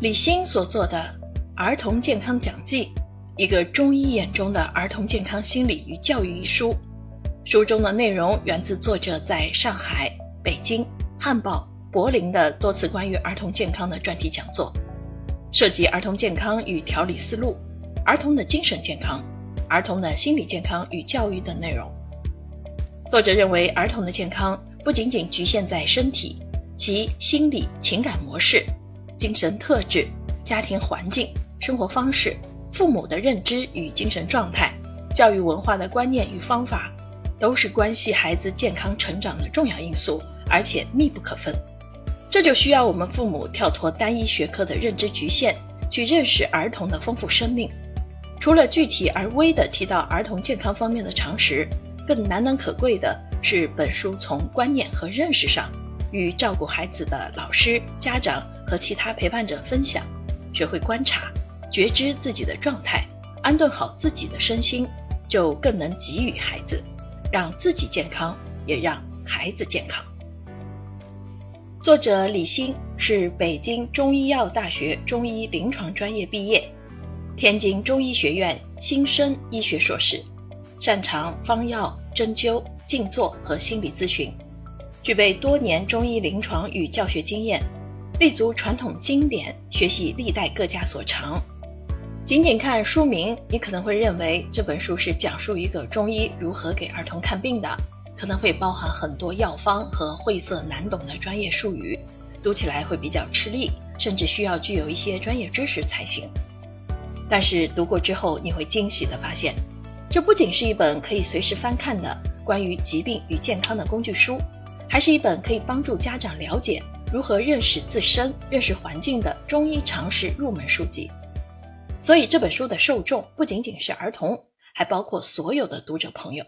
李欣所做的《儿童健康讲记》，一个中医眼中的儿童健康心理与教育一书。书中的内容源自作者在上海、北京、汉堡、柏林的多次关于儿童健康的专题讲座，涉及儿童健康与调理思路、儿童的精神健康、儿童的心理健康与教育等内容。作者认为，儿童的健康不仅仅局限在身体，其心理、情感模式、精神特质、家庭环境、生活方式、父母的认知与精神状态、教育文化的观念与方法，都是关系孩子健康成长的重要因素，而且密不可分。这就需要我们父母跳脱单一学科的认知局限，去认识儿童的丰富生命。除了具体而微的提到儿童健康方面的常识。更难能可贵的是，本书从观念和认识上，与照顾孩子的老师、家长和其他陪伴者分享，学会观察、觉知自己的状态，安顿好自己的身心，就更能给予孩子，让自己健康，也让孩子健康。作者李欣是北京中医药大学中医临床专业毕业，天津中医学院新生医学硕士。擅长方药、针灸、静坐和心理咨询，具备多年中医临床与教学经验，立足传统经典，学习历代各家所长。仅仅看书名，你可能会认为这本书是讲述一个中医如何给儿童看病的，可能会包含很多药方和晦涩难懂的专业术语，读起来会比较吃力，甚至需要具有一些专业知识才行。但是读过之后，你会惊喜地发现。这不仅是一本可以随时翻看的关于疾病与健康的工具书，还是一本可以帮助家长了解如何认识自身、认识环境的中医常识入门书籍。所以这本书的受众不仅仅是儿童，还包括所有的读者朋友。